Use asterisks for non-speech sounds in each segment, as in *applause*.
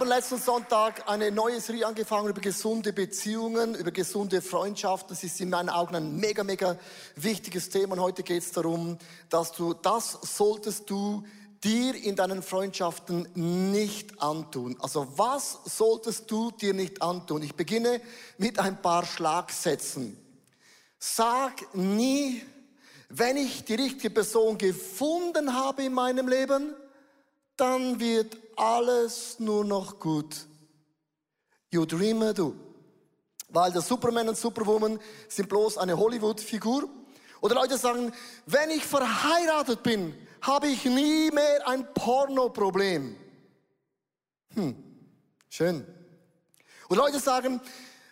haben letzten Sonntag eine neue Serie angefangen über gesunde Beziehungen, über gesunde Freundschaften. Das ist in meinen Augen ein mega, mega wichtiges Thema. Und heute geht es darum, dass du, das solltest du dir in deinen Freundschaften nicht antun. Also was solltest du dir nicht antun? Ich beginne mit ein paar Schlagsätzen. Sag nie, wenn ich die richtige Person gefunden habe in meinem Leben, dann wird alles nur noch gut. You dreamer, du. Weil der Superman und Superwoman sind bloß eine Hollywood-Figur. Oder Leute sagen, wenn ich verheiratet bin, habe ich nie mehr ein Porno-Problem. Hm, schön. Und Leute sagen,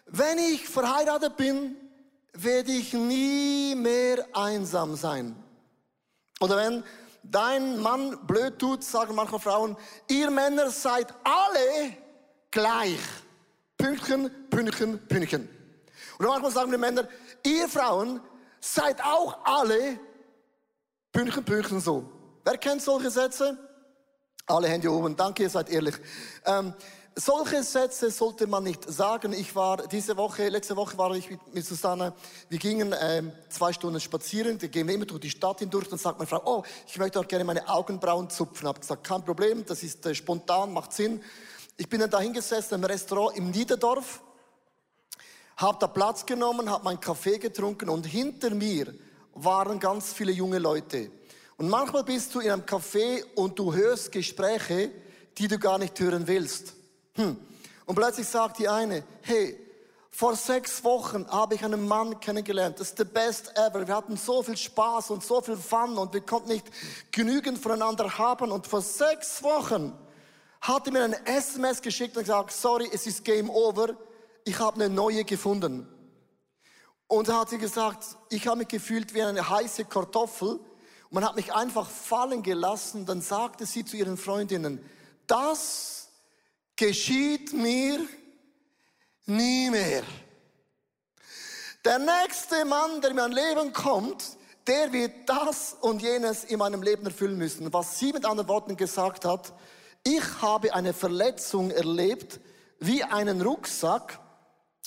wenn ich verheiratet bin, werde ich nie mehr einsam sein. Oder wenn dein Mann blöd tut, sagen manche Frauen, ihr Männer seid alle gleich. Pünktchen, Pünktchen, Pünktchen. Und manchmal sagen die Männer, ihr Frauen seid auch alle Pünktchen, Pünktchen so. Wer kennt solche Sätze? Alle Hände oben. Danke, ihr seid ehrlich. Ähm, solche Sätze sollte man nicht sagen. Ich war diese Woche, letzte Woche war ich mit, mit Susanne, wir gingen ähm, zwei Stunden spazieren, da gehen wir immer durch die Stadt hindurch, dann sagt meine Frau, oh, ich möchte auch gerne meine Augenbrauen zupfen. Hab gesagt, kein Problem, das ist äh, spontan, macht Sinn. Ich bin dann da hingesessen im Restaurant im Niederdorf, habe da Platz genommen, habe meinen Kaffee getrunken und hinter mir waren ganz viele junge Leute. Und manchmal bist du in einem Café und du hörst Gespräche, die du gar nicht hören willst. Hm. Und plötzlich sagt die eine, hey, vor sechs Wochen habe ich einen Mann kennengelernt. Das ist the best ever. Wir hatten so viel Spaß und so viel Fun und wir konnten nicht genügend voneinander haben. Und vor sechs Wochen hat er mir eine SMS geschickt und gesagt, sorry, es ist Game Over. Ich habe eine neue gefunden. Und da hat sie gesagt, ich habe mich gefühlt wie eine heiße Kartoffel. Und man hat mich einfach fallen gelassen. Dann sagte sie zu ihren Freundinnen, das geschieht mir nie mehr. Der nächste Mann, der mir an Leben kommt, der wird das und jenes in meinem Leben erfüllen müssen. Was sie mit anderen Worten gesagt hat, ich habe eine Verletzung erlebt, wie einen Rucksack.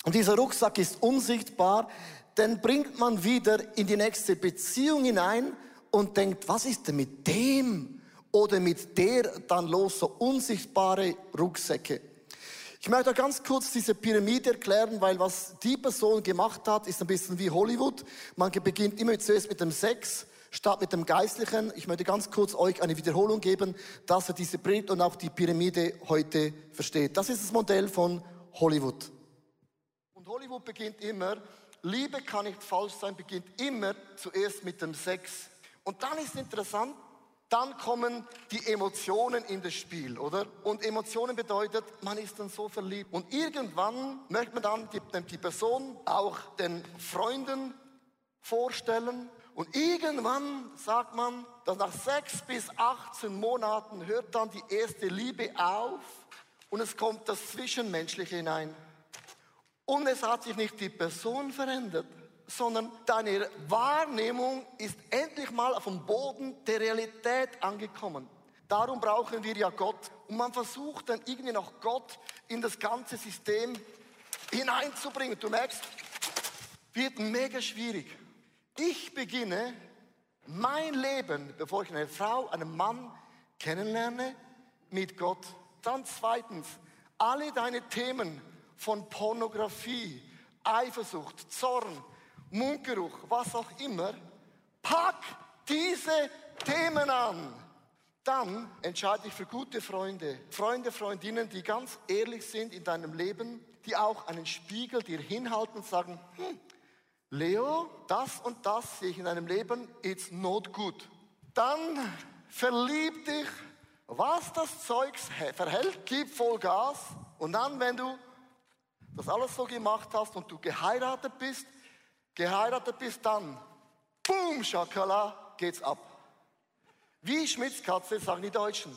Und dieser Rucksack ist unsichtbar, den bringt man wieder in die nächste Beziehung hinein und denkt, was ist denn mit dem? Oder mit der dann los, so unsichtbare Rucksäcke. Ich möchte ganz kurz diese Pyramide erklären, weil was die Person gemacht hat, ist ein bisschen wie Hollywood. Man beginnt immer zuerst mit dem Sex, statt mit dem Geistlichen. Ich möchte ganz kurz euch eine Wiederholung geben, dass ihr diese Predigt und auch die Pyramide heute versteht. Das ist das Modell von Hollywood. Und Hollywood beginnt immer, Liebe kann nicht falsch sein, beginnt immer zuerst mit dem Sex. Und dann ist interessant, dann kommen die Emotionen in das Spiel, oder? Und Emotionen bedeutet, man ist dann so verliebt. Und irgendwann möchte man dann die, die Person auch den Freunden vorstellen. Und irgendwann sagt man, dass nach sechs bis 18 Monaten hört dann die erste Liebe auf und es kommt das Zwischenmenschliche hinein. Und es hat sich nicht die Person verändert, sondern deine Wahrnehmung ist endlich mal auf dem Boden der Realität angekommen. Darum brauchen wir ja Gott. Und man versucht dann irgendwie noch Gott in das ganze System hineinzubringen. Du merkst, wird mega schwierig. Ich beginne mein Leben, bevor ich eine Frau, einen Mann kennenlerne, mit Gott. Dann zweitens, alle deine Themen von Pornografie, Eifersucht, Zorn, Mundgeruch, was auch immer, pack diese Themen an. Dann entscheide dich für gute Freunde, Freunde, Freundinnen, die ganz ehrlich sind in deinem Leben, die auch einen Spiegel dir hinhalten und sagen, hm, Leo, das und das sehe ich in deinem Leben, it's not good. Dann verlieb dich, was das Zeugs verhält, gib voll Gas und dann, wenn du das alles so gemacht hast und du geheiratet bist, geheiratet bist, dann, boom, Schakala, geht's ab. Wie Schmitzkatze, sagen die Deutschen.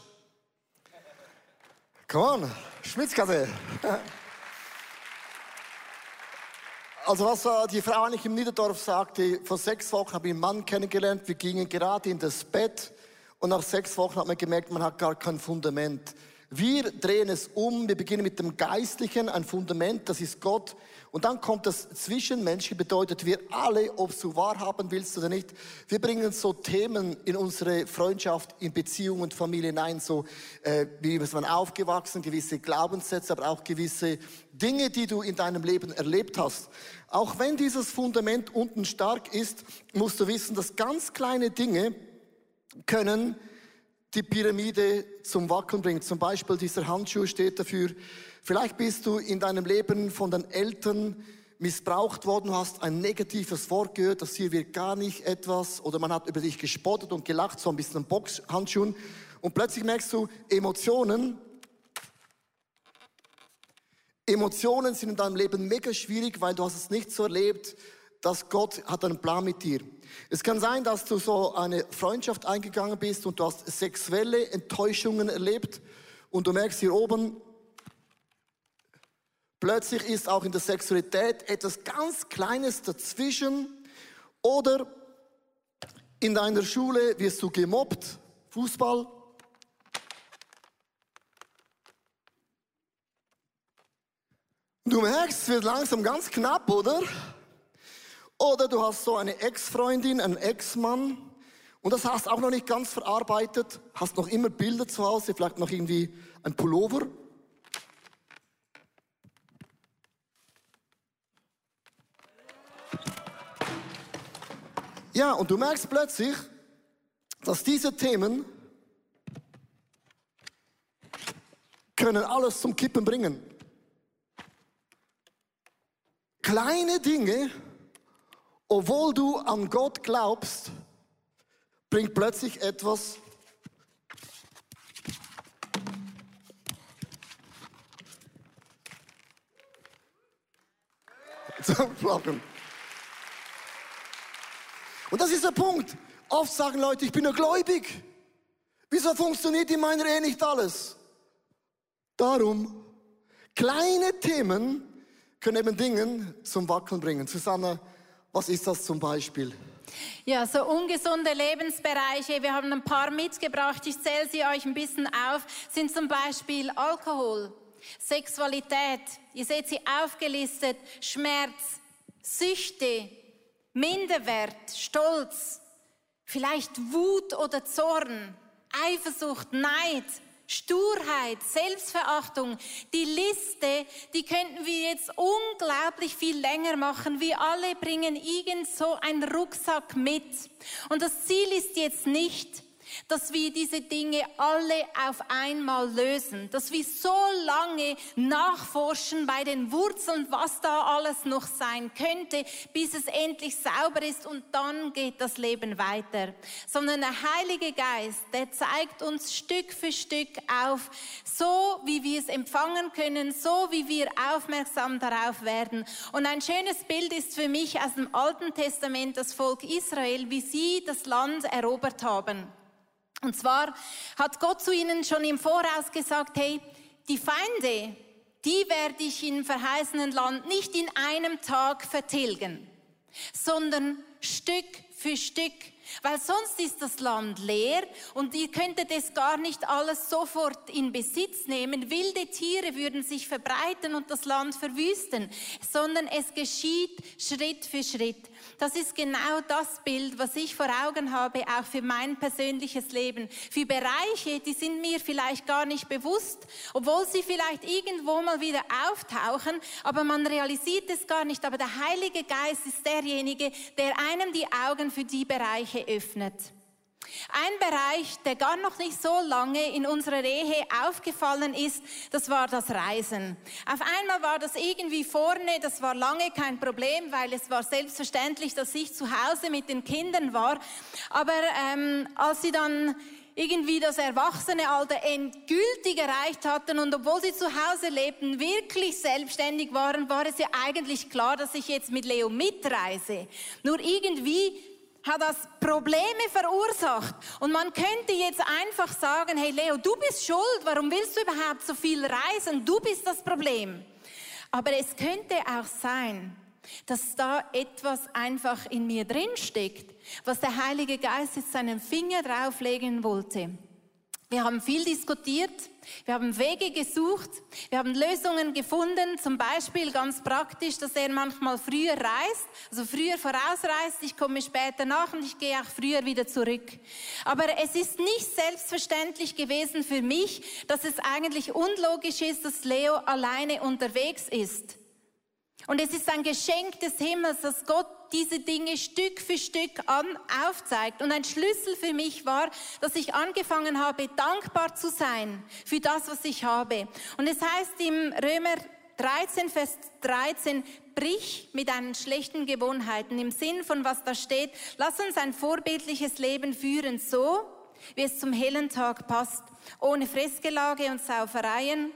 Come on, Schmitzkatze. Also was äh, die Frau eigentlich im Niederdorf sagte, vor sechs Wochen habe ich einen Mann kennengelernt, wir gingen gerade in das Bett und nach sechs Wochen hat man gemerkt, man hat gar kein Fundament. Wir drehen es um, wir beginnen mit dem Geistlichen, ein Fundament, das ist Gott. Und dann kommt das Zwischenmenschliche, bedeutet wir alle, ob du wahrhaben willst oder nicht, wir bringen so Themen in unsere Freundschaft, in Beziehung und Familie hinein, so äh, wie ist man aufgewachsen, gewisse Glaubenssätze, aber auch gewisse Dinge, die du in deinem Leben erlebt hast. Auch wenn dieses Fundament unten stark ist, musst du wissen, dass ganz kleine Dinge können die Pyramide zum Wackeln bringen. Zum Beispiel dieser Handschuh steht dafür, Vielleicht bist du in deinem Leben von den Eltern missbraucht worden, hast ein negatives Wort gehört, dass hier wird gar nicht etwas oder man hat über dich gespottet und gelacht, so ein bisschen Boxhandschuhen und plötzlich merkst du Emotionen. Emotionen sind in deinem Leben mega schwierig, weil du hast es nicht so erlebt, dass Gott hat einen Plan mit dir. Es kann sein, dass du so eine Freundschaft eingegangen bist und du hast sexuelle Enttäuschungen erlebt und du merkst hier oben, Plötzlich ist auch in der Sexualität etwas ganz Kleines dazwischen. Oder in deiner Schule wirst du gemobbt, Fußball. Du merkst, es wird langsam ganz knapp, oder? Oder du hast so eine Ex-Freundin, einen Ex-Mann und das hast auch noch nicht ganz verarbeitet, hast noch immer Bilder zu Hause, vielleicht noch irgendwie ein Pullover Ja, und du merkst plötzlich, dass diese Themen können alles zum Kippen bringen. Kleine Dinge, obwohl du an Gott glaubst, bringt plötzlich etwas zum Flachen. Und das ist der Punkt. Oft sagen Leute, ich bin ja gläubig. Wieso funktioniert in meiner Ehe nicht alles? Darum, kleine Themen können eben Dinge zum Wackeln bringen. Susanne, was ist das zum Beispiel? Ja, so ungesunde Lebensbereiche, wir haben ein paar mitgebracht, ich zähle sie euch ein bisschen auf, sind zum Beispiel Alkohol, Sexualität, ihr seht sie aufgelistet, Schmerz, Süchte, Minderwert, Stolz, vielleicht Wut oder Zorn, Eifersucht, Neid, Sturheit, Selbstverachtung. Die Liste, die könnten wir jetzt unglaublich viel länger machen. Wir alle bringen irgend so einen Rucksack mit. Und das Ziel ist jetzt nicht, dass wir diese Dinge alle auf einmal lösen, dass wir so lange nachforschen bei den Wurzeln, was da alles noch sein könnte, bis es endlich sauber ist und dann geht das Leben weiter. Sondern der Heilige Geist, der zeigt uns Stück für Stück auf, so wie wir es empfangen können, so wie wir aufmerksam darauf werden. Und ein schönes Bild ist für mich aus dem Alten Testament das Volk Israel, wie sie das Land erobert haben. Und zwar hat Gott zu ihnen schon im Voraus gesagt, hey, die Feinde, die werde ich im verheißenen Land nicht in einem Tag vertilgen, sondern Stück für Stück weil sonst ist das Land leer und ihr könntet es gar nicht alles sofort in Besitz nehmen. Wilde Tiere würden sich verbreiten und das Land verwüsten, sondern es geschieht Schritt für Schritt. Das ist genau das Bild, was ich vor Augen habe, auch für mein persönliches Leben. Für Bereiche, die sind mir vielleicht gar nicht bewusst, obwohl sie vielleicht irgendwo mal wieder auftauchen, aber man realisiert es gar nicht. Aber der Heilige Geist ist derjenige, der einem die Augen für die Bereiche geöffnet. Ein Bereich, der gar noch nicht so lange in unserer Ehe aufgefallen ist, das war das Reisen. Auf einmal war das irgendwie vorne, das war lange kein Problem, weil es war selbstverständlich, dass ich zu Hause mit den Kindern war. Aber ähm, als sie dann irgendwie das Erwachsenealter endgültig erreicht hatten und obwohl sie zu Hause lebten, wirklich selbstständig waren, war es ja eigentlich klar, dass ich jetzt mit Leo mitreise. Nur irgendwie hat das Probleme verursacht. Und man könnte jetzt einfach sagen, hey Leo, du bist schuld, warum willst du überhaupt so viel reisen? Du bist das Problem. Aber es könnte auch sein, dass da etwas einfach in mir drin steckt, was der Heilige Geist jetzt seinen Finger drauflegen wollte. Wir haben viel diskutiert, wir haben Wege gesucht, wir haben Lösungen gefunden, zum Beispiel ganz praktisch, dass er manchmal früher reist, also früher vorausreist, ich komme später nach und ich gehe auch früher wieder zurück. Aber es ist nicht selbstverständlich gewesen für mich, dass es eigentlich unlogisch ist, dass Leo alleine unterwegs ist. Und es ist ein Geschenk des Himmels, dass Gott diese Dinge Stück für Stück an, aufzeigt. Und ein Schlüssel für mich war, dass ich angefangen habe, dankbar zu sein für das, was ich habe. Und es heißt im Römer 13, Vers 13, brich mit deinen schlechten Gewohnheiten im Sinn von was da steht. Lass uns ein vorbildliches Leben führen, so wie es zum hellen Tag passt, ohne Fressgelage und Saufereien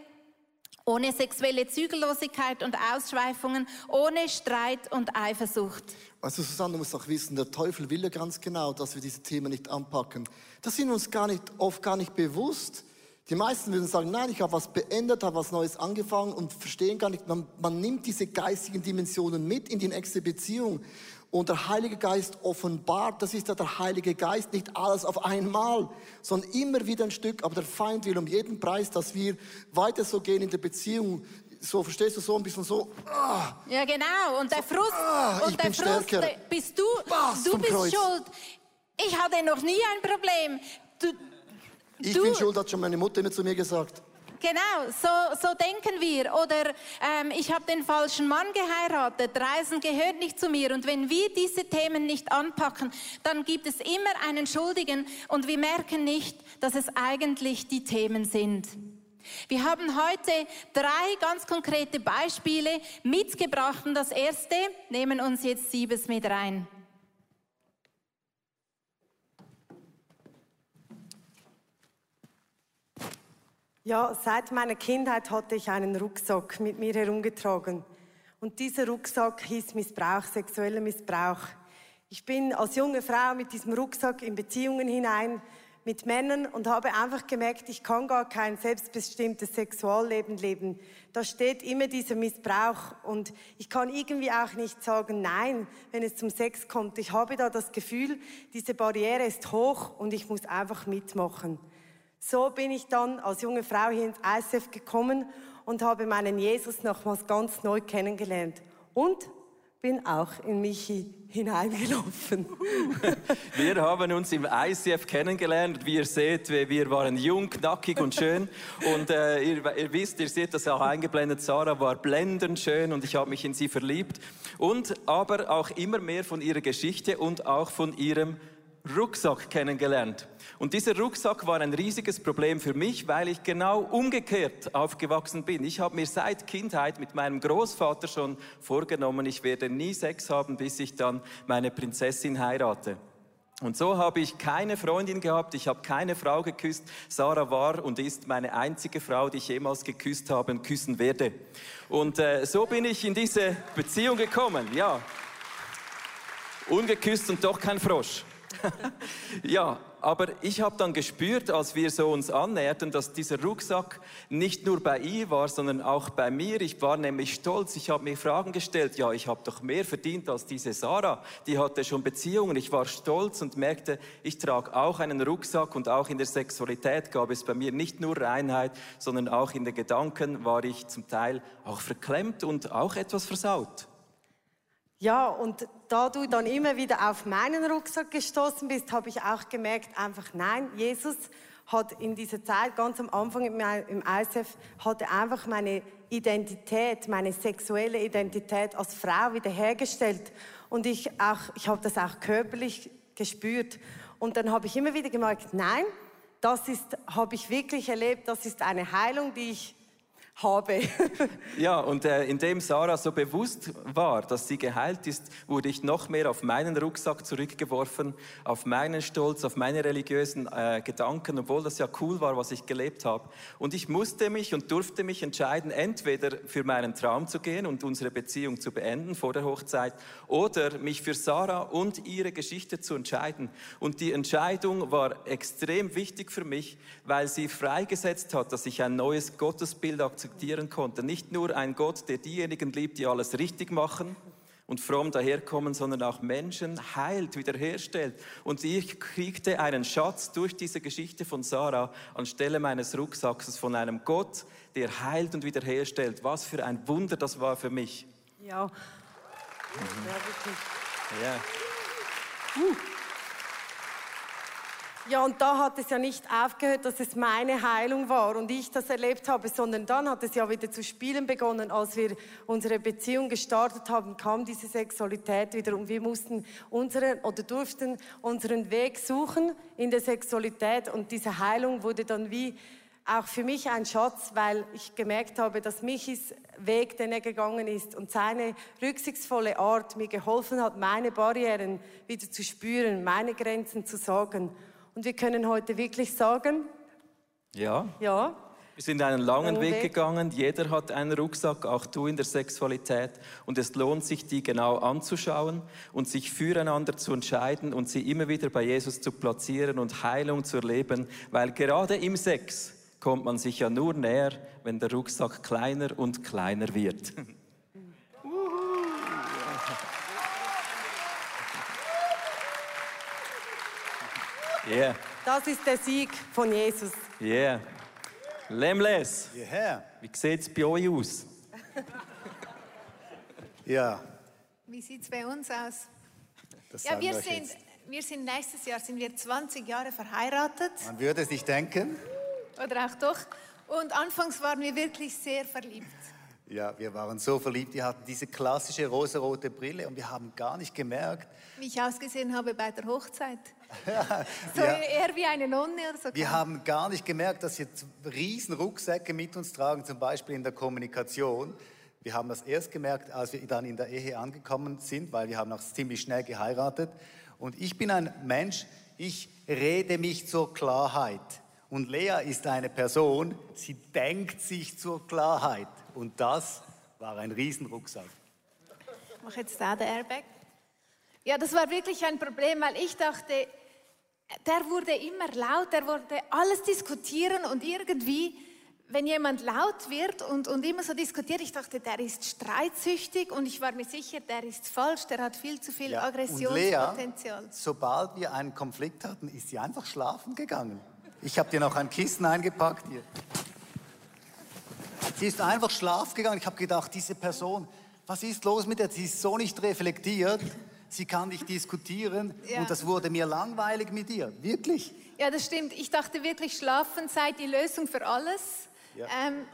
ohne sexuelle Zügellosigkeit und Ausschweifungen, ohne Streit und Eifersucht. Also Susanne, du musst auch wissen, der Teufel will ja ganz genau, dass wir diese Themen nicht anpacken. Das sind uns gar nicht, oft gar nicht bewusst. Die meisten würden sagen, nein, ich habe was beendet, habe was Neues angefangen und verstehen gar nicht, man, man nimmt diese geistigen Dimensionen mit in die nächste Beziehung. Und der Heilige Geist offenbart, das ist ja der Heilige Geist, nicht alles auf einmal, sondern immer wieder ein Stück. Aber der Feind will um jeden Preis, dass wir weiter so gehen in der Beziehung. So, verstehst du, so ein bisschen so. Ah, ja, genau. Und der Frust, ah, und der Frust stärker. bist du, Spaß du bist Kreuz. schuld. Ich hatte noch nie ein Problem. Du, ich du, bin schuld, hat schon meine Mutter immer zu mir gesagt. Genau, so, so denken wir. Oder ähm, ich habe den falschen Mann geheiratet, Reisen gehört nicht zu mir. Und wenn wir diese Themen nicht anpacken, dann gibt es immer einen Schuldigen und wir merken nicht, dass es eigentlich die Themen sind. Wir haben heute drei ganz konkrete Beispiele mitgebracht und das erste nehmen uns jetzt Siebes mit rein. Ja, seit meiner Kindheit hatte ich einen Rucksack mit mir herumgetragen. Und dieser Rucksack hieß Missbrauch, sexueller Missbrauch. Ich bin als junge Frau mit diesem Rucksack in Beziehungen hinein mit Männern und habe einfach gemerkt, ich kann gar kein selbstbestimmtes Sexualleben leben. Da steht immer dieser Missbrauch und ich kann irgendwie auch nicht sagen Nein, wenn es zum Sex kommt. Ich habe da das Gefühl, diese Barriere ist hoch und ich muss einfach mitmachen. So bin ich dann als junge Frau hier ins ISF gekommen und habe meinen Jesus nochmals ganz neu kennengelernt. Und bin auch in Michi hineingelaufen. *laughs* wir haben uns im ICF kennengelernt. Wie ihr seht, wir waren jung, knackig und schön. Und äh, ihr, ihr, wisst, ihr seht das auch eingeblendet, Sarah war blendend schön und ich habe mich in sie verliebt. Und aber auch immer mehr von ihrer Geschichte und auch von ihrem Rucksack kennengelernt. Und dieser Rucksack war ein riesiges Problem für mich, weil ich genau umgekehrt aufgewachsen bin. Ich habe mir seit Kindheit mit meinem Großvater schon vorgenommen, ich werde nie Sex haben, bis ich dann meine Prinzessin heirate. Und so habe ich keine Freundin gehabt, ich habe keine Frau geküsst. Sarah war und ist meine einzige Frau, die ich jemals geküsst habe und küssen werde. Und äh, so bin ich in diese Beziehung gekommen, ja. Ungeküsst und doch kein Frosch. *laughs* ja, aber ich habe dann gespürt, als wir so uns annäherten, dass dieser Rucksack nicht nur bei ihr war, sondern auch bei mir. Ich war nämlich stolz. Ich habe mir Fragen gestellt. Ja, ich habe doch mehr verdient als diese Sarah. Die hatte schon Beziehungen. Ich war stolz und merkte, ich trage auch einen Rucksack und auch in der Sexualität gab es bei mir nicht nur Reinheit, sondern auch in den Gedanken war ich zum Teil auch verklemmt und auch etwas versaut. Ja, und da du dann immer wieder auf meinen Rucksack gestoßen bist, habe ich auch gemerkt, einfach nein, Jesus hat in dieser Zeit, ganz am Anfang im ISF, hat er einfach meine Identität, meine sexuelle Identität als Frau wiederhergestellt. Und ich auch, ich habe das auch körperlich gespürt. Und dann habe ich immer wieder gemerkt, nein, das ist, habe ich wirklich erlebt, das ist eine Heilung, die ich habe. *laughs* ja, und äh, indem Sarah so bewusst war, dass sie geheilt ist, wurde ich noch mehr auf meinen Rucksack zurückgeworfen, auf meinen Stolz, auf meine religiösen äh, Gedanken, obwohl das ja cool war, was ich gelebt habe. Und ich musste mich und durfte mich entscheiden, entweder für meinen Traum zu gehen und unsere Beziehung zu beenden vor der Hochzeit oder mich für Sarah und ihre Geschichte zu entscheiden. Und die Entscheidung war extrem wichtig für mich, weil sie freigesetzt hat, dass ich ein neues Gottesbild akzeptiere akzeptieren konnte. Nicht nur ein Gott, der diejenigen liebt, die alles richtig machen, und fromm daherkommen, sondern auch Menschen heilt, wiederherstellt. Und ich kriegte einen Schatz durch diese Geschichte von Sarah anstelle meines Rucksacks von einem Gott, der heilt und wiederherstellt. Was für ein Wunder das war für mich. Ja. Mhm. Ja. Uh. Ja, und da hat es ja nicht aufgehört, dass es meine Heilung war und ich das erlebt habe, sondern dann hat es ja wieder zu spielen begonnen. Als wir unsere Beziehung gestartet haben, kam diese Sexualität wieder und wir mussten unseren oder durften unseren Weg suchen in der Sexualität und diese Heilung wurde dann wie auch für mich ein Schatz, weil ich gemerkt habe, dass Michis Weg, den er gegangen ist und seine rücksichtsvolle Art mir geholfen hat, meine Barrieren wieder zu spüren, meine Grenzen zu sagen. Und wir können heute wirklich sagen, Ja. ja, Wir sind einen langen Weg Weg. gegangen. Jeder hat einen Rucksack, auch du in der Sexualität. Und es lohnt sich, die genau anzuschauen und sich füreinander zu entscheiden und sie immer wieder bei Jesus zu platzieren und Heilung zu erleben. Weil gerade im Sex kommt man sich ja nur näher, wenn der Rucksack kleiner und kleiner wird. *laughs* Yeah, das ist der Sieg von Jesus. yeah. Lemles, Hierher. wie sieht's bei euch aus? *laughs* Ja, Wie sieht es bei uns aus? das Ja, sagen wir wir euch sind, jetzt. wir sind nächstes Jahr sind wir 20 Jahre verheiratet Man würde es nicht denken. oder auch doch. Und anfangs waren wir wirklich sehr verliebt. Ja, wir waren so verliebt. Die hatten diese klassische rosarote Brille und wir haben gar nicht gemerkt. Wie ich ausgesehen habe bei der Hochzeit. *laughs* so ja. eher wie eine Nonne oder so. Wir haben gar nicht gemerkt, dass wir riesen Rucksäcke mit uns tragen, zum Beispiel in der Kommunikation. Wir haben das erst gemerkt, als wir dann in der Ehe angekommen sind, weil wir haben auch ziemlich schnell geheiratet. Und ich bin ein Mensch, ich rede mich zur Klarheit. Und Lea ist eine Person, sie denkt sich zur Klarheit. Und das war ein Riesenrucksack. Ich mache jetzt da den Airbag. Ja, das war wirklich ein Problem, weil ich dachte, der wurde immer laut, der wollte alles diskutieren und irgendwie, wenn jemand laut wird und, und immer so diskutiert, ich dachte, der ist streitsüchtig und ich war mir sicher, der ist falsch, der hat viel zu viel Ja, Aggressionspotenzial. Und Lea, sobald wir einen Konflikt hatten, ist sie einfach schlafen gegangen. Ich habe dir noch ein Kissen eingepackt hier. Sie ist einfach schlafen gegangen. Ich habe gedacht, diese Person, was ist los mit der? Sie ist so nicht reflektiert. Sie kann nicht diskutieren. Ja. Und das wurde mir langweilig mit ihr. Wirklich. Ja, das stimmt. Ich dachte wirklich, schlafen sei die Lösung für alles. Ja. Ähm,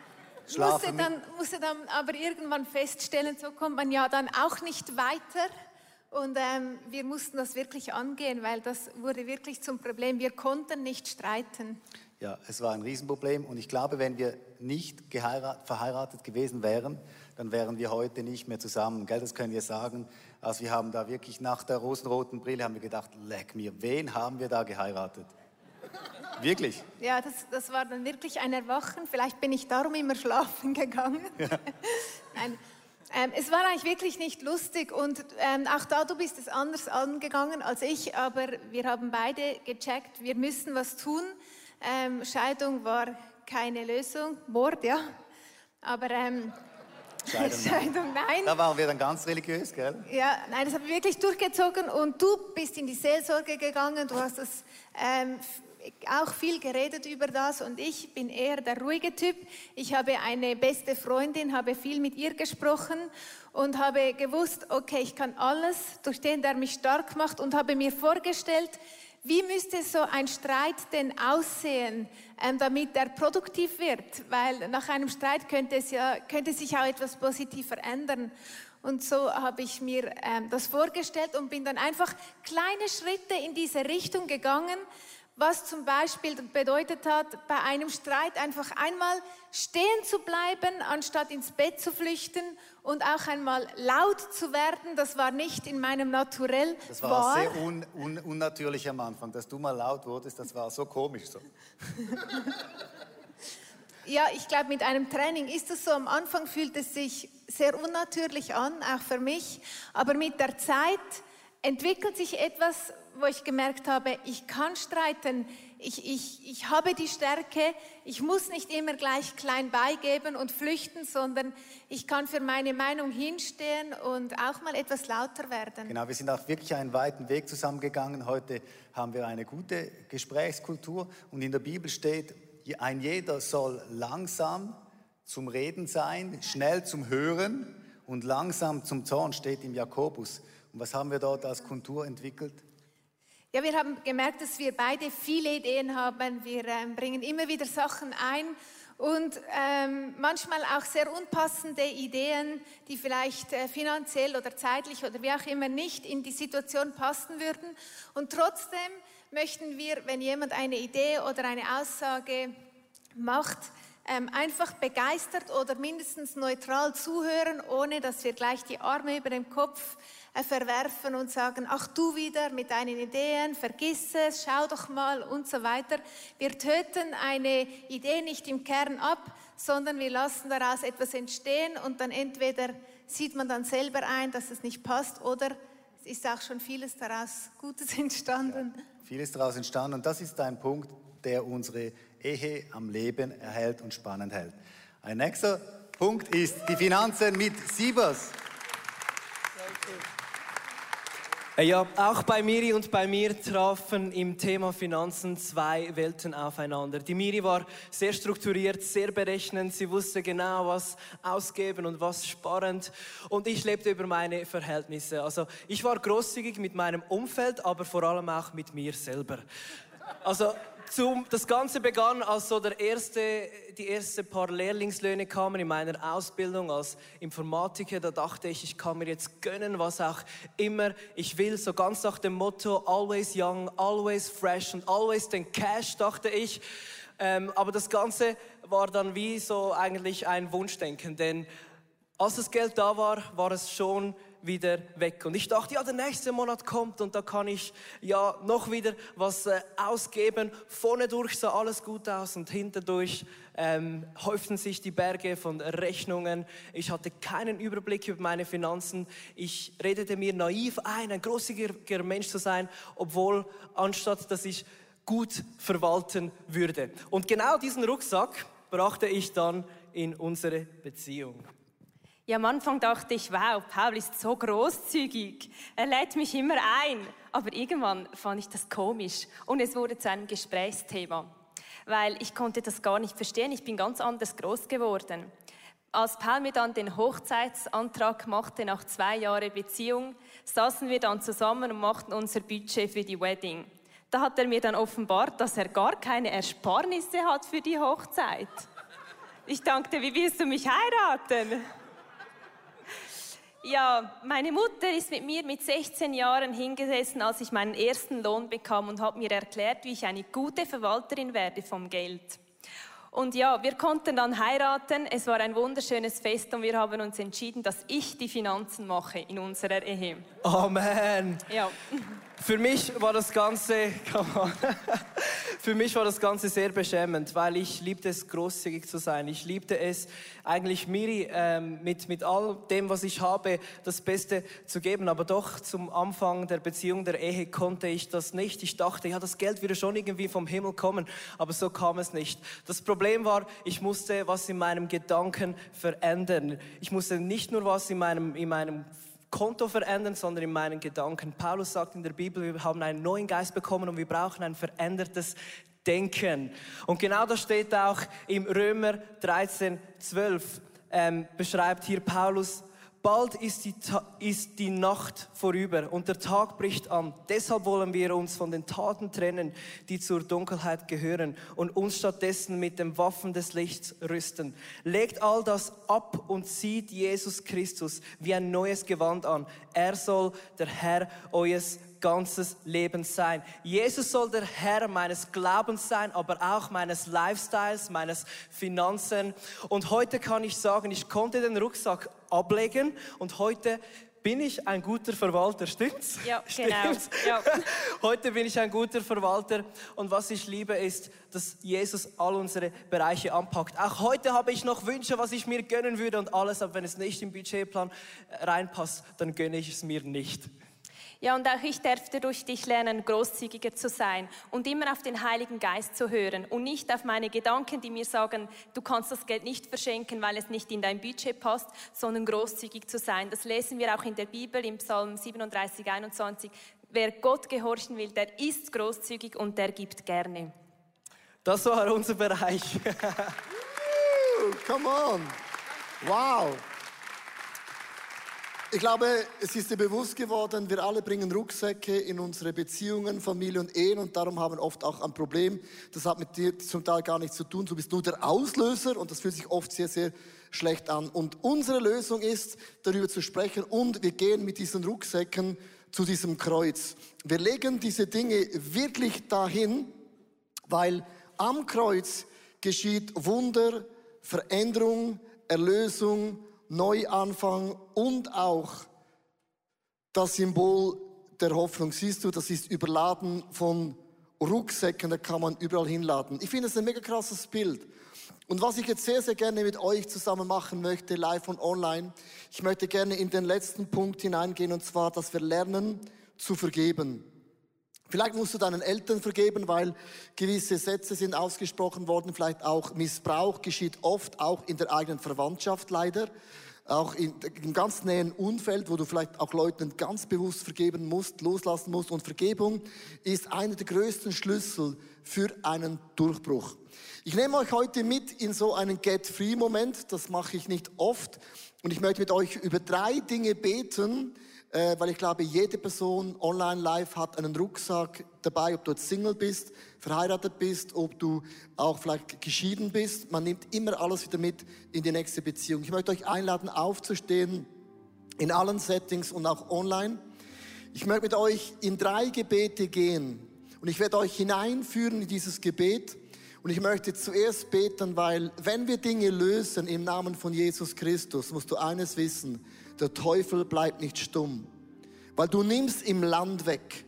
Schlafen musste, dann, musste dann aber irgendwann feststellen, so kommt man ja dann auch nicht weiter. Und ähm, wir mussten das wirklich angehen, weil das wurde wirklich zum Problem. Wir konnten nicht streiten. Ja, es war ein Riesenproblem. Und ich glaube, wenn wir nicht verheiratet gewesen wären, dann wären wir heute nicht mehr zusammen. Gell, das können wir sagen. Also wir haben da wirklich nach der rosenroten Brille haben wir gedacht, leck mir, wen haben wir da geheiratet? Wirklich. Ja, das, das war dann wirklich ein Erwachen. Vielleicht bin ich darum immer schlafen gegangen. *laughs* Nein. Ähm, es war eigentlich wirklich nicht lustig und ähm, auch da, du bist es anders angegangen als ich, aber wir haben beide gecheckt, wir müssen was tun. Ähm, Scheidung war keine Lösung, Mord, ja, aber ähm, *laughs* Scheidung, nein. Scheidung nein. Da waren wir dann ganz religiös, gell? Ja, nein, das habe ich wirklich durchgezogen und du bist in die Seelsorge gegangen, du hast das ähm, auch viel geredet über das und ich bin eher der ruhige Typ. Ich habe eine beste Freundin, habe viel mit ihr gesprochen und habe gewusst, okay, ich kann alles durch den, der mich stark macht und habe mir vorgestellt, wie müsste so ein Streit denn aussehen, ähm, damit er produktiv wird? Weil nach einem Streit könnte, es ja, könnte sich auch etwas positiv verändern. Und so habe ich mir ähm, das vorgestellt und bin dann einfach kleine Schritte in diese Richtung gegangen, was zum Beispiel bedeutet hat, bei einem Streit einfach einmal stehen zu bleiben, anstatt ins Bett zu flüchten und auch einmal laut zu werden. Das war nicht in meinem Naturell Das war wahr. sehr un, un, unnatürlich am Anfang, dass du mal laut wurdest, das war so komisch so. *laughs* Ja, ich glaube, mit einem Training ist es so. Am Anfang fühlt es sich sehr unnatürlich an, auch für mich. Aber mit der Zeit entwickelt sich etwas, wo ich gemerkt habe, ich kann streiten. ich, ich, ich habe die Stärke, ich muss nicht immer gleich klein beigeben und flüchten, sondern ich kann für meine Meinung hinstehen und auch mal etwas lauter werden. Genau, wir sind auch wirklich einen weiten Weg zusammengegangen. Heute haben wir eine gute Gesprächskultur und in der Bibel steht, ein jeder soll langsam zum Reden sein, schnell zum Hören und langsam zum Zorn steht im Jakobus. Und was haben wir dort als Kultur entwickelt? Ja, wir haben gemerkt, dass wir beide viele Ideen haben. Wir ähm, bringen immer wieder Sachen ein und ähm, manchmal auch sehr unpassende Ideen, die vielleicht äh, finanziell oder zeitlich oder wie auch immer nicht in die Situation passen würden. Und trotzdem möchten wir, wenn jemand eine Idee oder eine Aussage macht, ähm, einfach begeistert oder mindestens neutral zuhören, ohne dass wir gleich die Arme über dem Kopf verwerfen und sagen, ach du wieder mit deinen Ideen, vergiss es, schau doch mal und so weiter. Wir töten eine Idee nicht im Kern ab, sondern wir lassen daraus etwas entstehen und dann entweder sieht man dann selber ein, dass es nicht passt oder es ist auch schon vieles daraus Gutes *laughs* entstanden. Ja, vieles daraus entstanden und das ist ein Punkt, der unsere Ehe am Leben erhält und spannend hält. Ein nächster Punkt ist die Finanzen mit Siebers. Ja, auch bei Miri und bei mir trafen im Thema Finanzen zwei Welten aufeinander. Die Miri war sehr strukturiert, sehr berechnend. Sie wusste genau, was ausgeben und was sparen. Und ich lebte über meine Verhältnisse. Also ich war großzügig mit meinem Umfeld, aber vor allem auch mit mir selber. Also zum, das Ganze begann, als so der erste, die ersten paar Lehrlingslöhne kamen in meiner Ausbildung als Informatiker. Da dachte ich, ich kann mir jetzt gönnen, was auch immer ich will. So ganz nach dem Motto, always young, always fresh und always den Cash, dachte ich. Ähm, aber das Ganze war dann wie so eigentlich ein Wunschdenken, denn als das Geld da war, war es schon wieder weg. Und ich dachte, ja, der nächste Monat kommt und da kann ich ja noch wieder was äh, ausgeben. Vorne durch sah alles gut aus und hinterdurch ähm, häuften sich die Berge von Rechnungen. Ich hatte keinen Überblick über meine Finanzen. Ich redete mir naiv ein, ein großzügiger Mensch zu sein, obwohl anstatt dass ich gut verwalten würde. Und genau diesen Rucksack brachte ich dann in unsere Beziehung. Ja, am Anfang dachte ich, wow, Paul ist so großzügig. Er lädt mich immer ein. Aber irgendwann fand ich das komisch und es wurde zu einem Gesprächsthema, weil ich konnte das gar nicht verstehen. Ich bin ganz anders groß geworden. Als Paul mir dann den Hochzeitsantrag machte nach zwei Jahren Beziehung, saßen wir dann zusammen und machten unser Budget für die Wedding. Da hat er mir dann offenbart, dass er gar keine Ersparnisse hat für die Hochzeit. Ich dachte, wie willst du mich heiraten? Ja, meine Mutter ist mit mir mit 16 Jahren hingesessen, als ich meinen ersten Lohn bekam und hat mir erklärt, wie ich eine gute Verwalterin werde vom Geld. Und ja, wir konnten dann heiraten. Es war ein wunderschönes Fest und wir haben uns entschieden, dass ich die Finanzen mache in unserer Ehe. Amen. Ja. Für mich war das Ganze, *laughs* für mich war das Ganze sehr beschämend, weil ich liebte es, großzügig zu sein. Ich liebte es, eigentlich Miri ähm, mit, mit all dem, was ich habe, das Beste zu geben. Aber doch zum Anfang der Beziehung, der Ehe, konnte ich das nicht. Ich dachte, ja, das Geld würde schon irgendwie vom Himmel kommen. Aber so kam es nicht. Das Problem war, ich musste was in meinem Gedanken verändern. Ich musste nicht nur was in meinem, in meinem Konto verändern, sondern in meinen Gedanken. Paulus sagt in der Bibel, wir haben einen neuen Geist bekommen und wir brauchen ein verändertes Denken. Und genau das steht auch im Römer 13, 12. Ähm, beschreibt hier Paulus, Bald ist die, ist die Nacht vorüber und der Tag bricht an. Deshalb wollen wir uns von den Taten trennen, die zur Dunkelheit gehören und uns stattdessen mit den Waffen des Lichts rüsten. Legt all das ab und zieht Jesus Christus wie ein neues Gewand an. Er soll der Herr eures ganzes Leben sein. Jesus soll der Herr meines Glaubens sein, aber auch meines Lifestyles, meines Finanzen. Und heute kann ich sagen, ich konnte den Rucksack ablegen und heute bin ich ein guter Verwalter, stimmt's? Ja, *laughs* genau. stimmt's? Ja. *laughs* Heute bin ich ein guter Verwalter und was ich liebe ist, dass Jesus all unsere Bereiche anpackt. Auch heute habe ich noch Wünsche, was ich mir gönnen würde und alles, aber wenn es nicht im Budgetplan reinpasst, dann gönne ich es mir nicht. Ja, und auch ich durfte durch dich lernen, großzügiger zu sein und immer auf den Heiligen Geist zu hören und nicht auf meine Gedanken, die mir sagen, du kannst das Geld nicht verschenken, weil es nicht in dein Budget passt, sondern großzügig zu sein. Das lesen wir auch in der Bibel im Psalm 37, 21. Wer Gott gehorchen will, der ist großzügig und der gibt gerne. Das war unser Bereich. *laughs* Come on. Wow. Ich glaube, es ist dir bewusst geworden, wir alle bringen Rucksäcke in unsere Beziehungen, Familie und Ehen und darum haben oft auch ein Problem. Das hat mit dir zum Teil gar nichts zu tun. Du bist nur der Auslöser und das fühlt sich oft sehr, sehr schlecht an. Und unsere Lösung ist, darüber zu sprechen und wir gehen mit diesen Rucksäcken zu diesem Kreuz. Wir legen diese Dinge wirklich dahin, weil am Kreuz geschieht Wunder, Veränderung, Erlösung, Neuanfang und auch das Symbol der Hoffnung. Siehst du, das ist überladen von Rucksäcken, da kann man überall hinladen. Ich finde es ein mega krasses Bild. Und was ich jetzt sehr, sehr gerne mit euch zusammen machen möchte, live und online, ich möchte gerne in den letzten Punkt hineingehen, und zwar, dass wir lernen zu vergeben. Vielleicht musst du deinen Eltern vergeben, weil gewisse Sätze sind ausgesprochen worden. Vielleicht auch Missbrauch geschieht oft auch in der eigenen Verwandtschaft leider. Auch in, im ganz nähen Umfeld, wo du vielleicht auch Leuten ganz bewusst vergeben musst, loslassen musst. Und Vergebung ist einer der größten Schlüssel für einen Durchbruch. Ich nehme euch heute mit in so einen Get-Free-Moment. Das mache ich nicht oft. Und ich möchte mit euch über drei Dinge beten, äh, weil ich glaube, jede Person online live hat einen Rucksack dabei, ob du jetzt Single bist, verheiratet bist, ob du auch vielleicht geschieden bist. Man nimmt immer alles wieder mit in die nächste Beziehung. Ich möchte euch einladen, aufzustehen in allen Settings und auch online. Ich möchte mit euch in drei Gebete gehen und ich werde euch hineinführen in dieses Gebet. Und ich möchte zuerst beten, weil wenn wir Dinge lösen im Namen von Jesus Christus, musst du eines wissen, der Teufel bleibt nicht stumm, weil du nimmst im Land weg.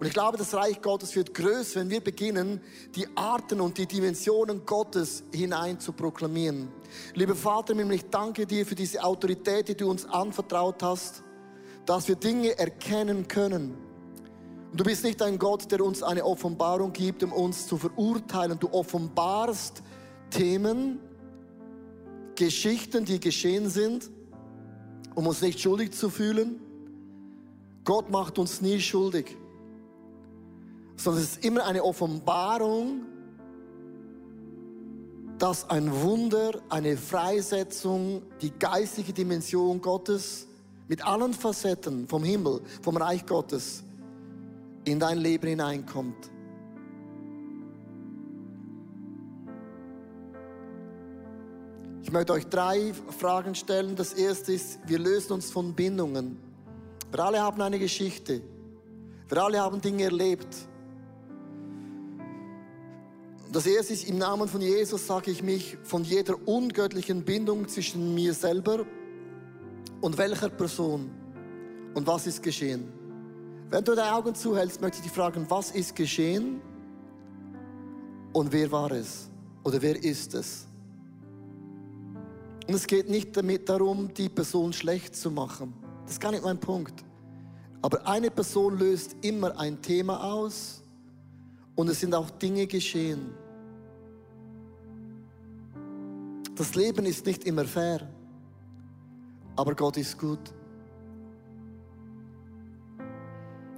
Und ich glaube, das Reich Gottes wird größer, wenn wir beginnen, die Arten und die Dimensionen Gottes hinein zu proklamieren. Lieber Vater, ich danke dir für diese Autorität, die du uns anvertraut hast, dass wir Dinge erkennen können. Und du bist nicht ein Gott, der uns eine Offenbarung gibt, um uns zu verurteilen. Du offenbarst Themen, Geschichten, die geschehen sind um uns nicht schuldig zu fühlen. Gott macht uns nie schuldig, sondern es ist immer eine Offenbarung, dass ein Wunder, eine Freisetzung, die geistige Dimension Gottes mit allen Facetten vom Himmel, vom Reich Gottes in dein Leben hineinkommt. Ich möchte euch drei Fragen stellen. Das erste ist, wir lösen uns von Bindungen. Wir alle haben eine Geschichte. Wir alle haben Dinge erlebt. Das erste ist, im Namen von Jesus sage ich mich von jeder ungöttlichen Bindung zwischen mir selber und welcher Person und was ist geschehen. Wenn du deine Augen zuhältst, möchte ich dich fragen, was ist geschehen und wer war es oder wer ist es? Und es geht nicht damit darum, die Person schlecht zu machen. Das ist gar nicht mein Punkt. Aber eine Person löst immer ein Thema aus und es sind auch Dinge geschehen. Das Leben ist nicht immer fair, aber Gott ist gut.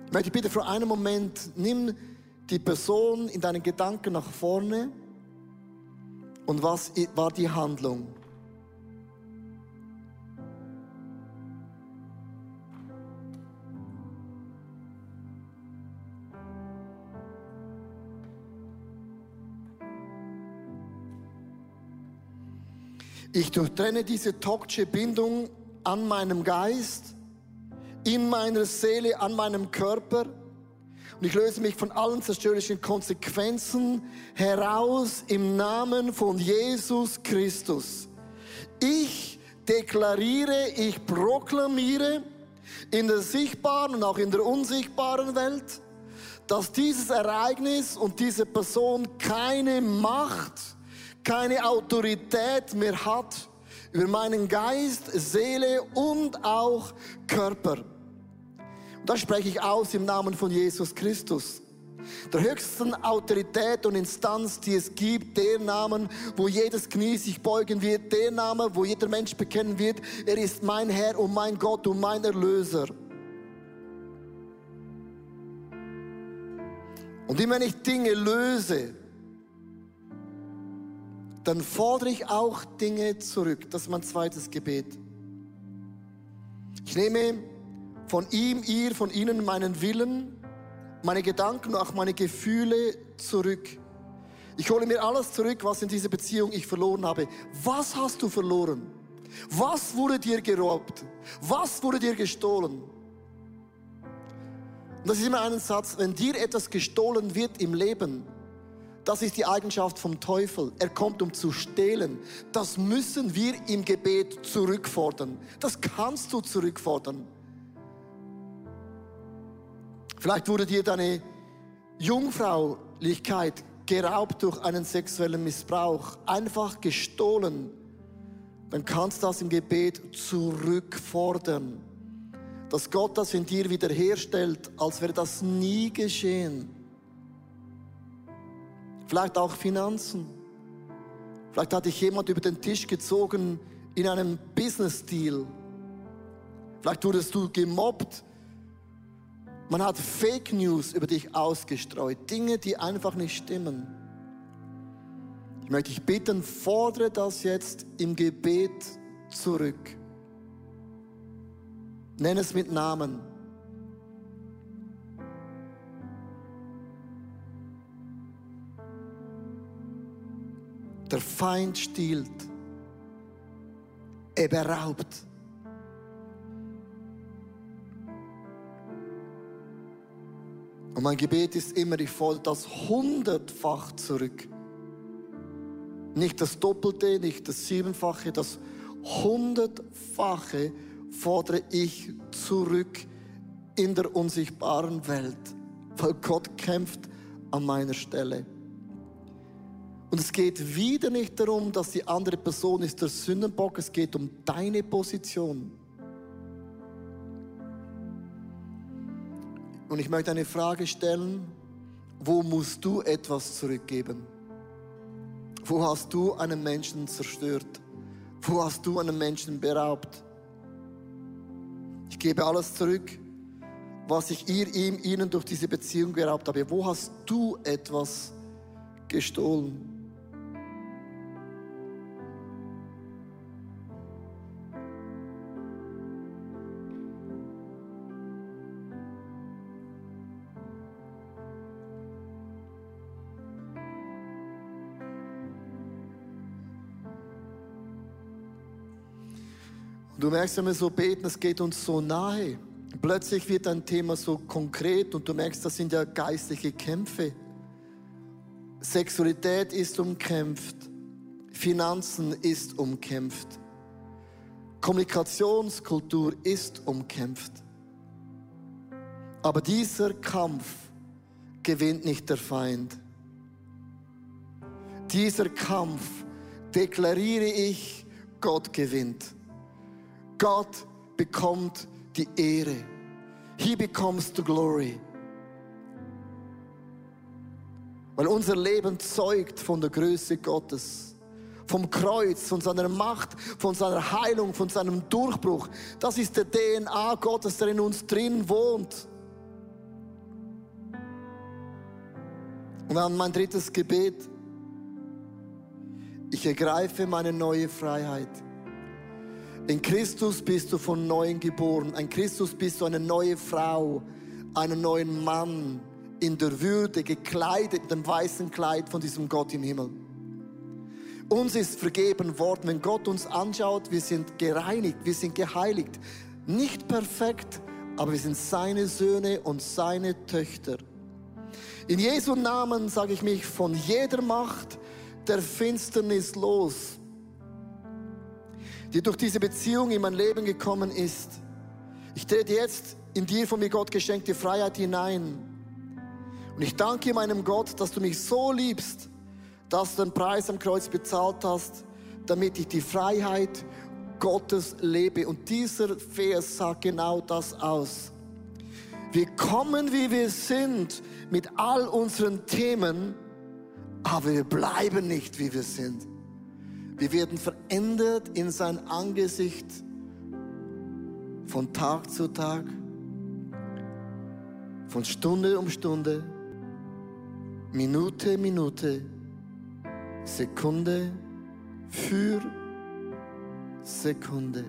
Ich möchte bitte für einen Moment, nimm die Person in deinen Gedanken nach vorne und was war die Handlung? Ich durchtrenne diese toxische Bindung an meinem Geist, in meiner Seele, an meinem Körper. Und ich löse mich von allen zerstörerischen Konsequenzen heraus im Namen von Jesus Christus. Ich deklariere, ich proklamiere in der sichtbaren und auch in der unsichtbaren Welt, dass dieses Ereignis und diese Person keine Macht keine Autorität mehr hat über meinen Geist, Seele und auch Körper. Und das spreche ich aus im Namen von Jesus Christus. Der höchsten Autorität und Instanz, die es gibt, der Namen, wo jedes Knie sich beugen wird, der Name, wo jeder Mensch bekennen wird, er ist mein Herr und mein Gott und mein Erlöser. Und immer wenn ich Dinge löse, dann fordere ich auch Dinge zurück. Das ist mein zweites Gebet. Ich nehme von ihm, ihr, von ihnen meinen Willen, meine Gedanken, auch meine Gefühle zurück. Ich hole mir alles zurück, was in dieser Beziehung ich verloren habe. Was hast du verloren? Was wurde dir geraubt? Was wurde dir gestohlen? Und das ist immer ein Satz, wenn dir etwas gestohlen wird im Leben, das ist die Eigenschaft vom Teufel. Er kommt, um zu stehlen. Das müssen wir im Gebet zurückfordern. Das kannst du zurückfordern. Vielleicht wurde dir deine Jungfraulichkeit geraubt durch einen sexuellen Missbrauch, einfach gestohlen. Dann kannst du das im Gebet zurückfordern dass Gott das in dir wiederherstellt, als wäre das nie geschehen. Vielleicht auch Finanzen. Vielleicht hat dich jemand über den Tisch gezogen in einem Business-Deal. Vielleicht wurdest du gemobbt. Man hat Fake News über dich ausgestreut. Dinge, die einfach nicht stimmen. Ich möchte dich bitten, fordere das jetzt im Gebet zurück. Nenn es mit Namen. Der Feind stiehlt. Er beraubt. Und mein Gebet ist immer, ich fordere das hundertfach zurück. Nicht das Doppelte, nicht das Siebenfache, das hundertfache fordere ich zurück in der unsichtbaren Welt, weil Gott kämpft an meiner Stelle. Und es geht wieder nicht darum, dass die andere Person ist der Sündenbock, es geht um deine Position. Und ich möchte eine Frage stellen, wo musst du etwas zurückgeben? Wo hast du einen Menschen zerstört? Wo hast du einen Menschen beraubt? Ich gebe alles zurück, was ich ihr, ihm, ihnen durch diese Beziehung geraubt habe. Wo hast du etwas gestohlen? Du merkst, wenn wir so beten, es geht uns so nahe. Plötzlich wird ein Thema so konkret und du merkst, das sind ja geistliche Kämpfe. Sexualität ist umkämpft. Finanzen ist umkämpft. Kommunikationskultur ist umkämpft. Aber dieser Kampf gewinnt nicht der Feind. Dieser Kampf deklariere ich, Gott gewinnt. Gott bekommt die Ehre. He becomes the glory. Weil unser Leben zeugt von der Größe Gottes, vom Kreuz, von seiner Macht, von seiner Heilung, von seinem Durchbruch. Das ist der DNA Gottes, der in uns drin wohnt. Und dann mein drittes Gebet. Ich ergreife meine neue Freiheit. In Christus bist du von neuem geboren. In Christus bist du eine neue Frau, einen neuen Mann in der Würde, gekleidet in dem weißen Kleid von diesem Gott im Himmel. Uns ist vergeben worden, wenn Gott uns anschaut, wir sind gereinigt, wir sind geheiligt. Nicht perfekt, aber wir sind seine Söhne und seine Töchter. In Jesu Namen sage ich mich von jeder Macht der Finsternis los die durch diese Beziehung in mein Leben gekommen ist. Ich trete jetzt in dir von mir Gott geschenkte Freiheit hinein. Und ich danke meinem Gott, dass du mich so liebst, dass du den Preis am Kreuz bezahlt hast, damit ich die Freiheit Gottes lebe. Und dieser Vers sagt genau das aus. Wir kommen, wie wir sind, mit all unseren Themen, aber wir bleiben nicht, wie wir sind. Wir werden verändert in sein Angesicht von Tag zu Tag, von Stunde um Stunde, Minute, Minute, Sekunde für Sekunde.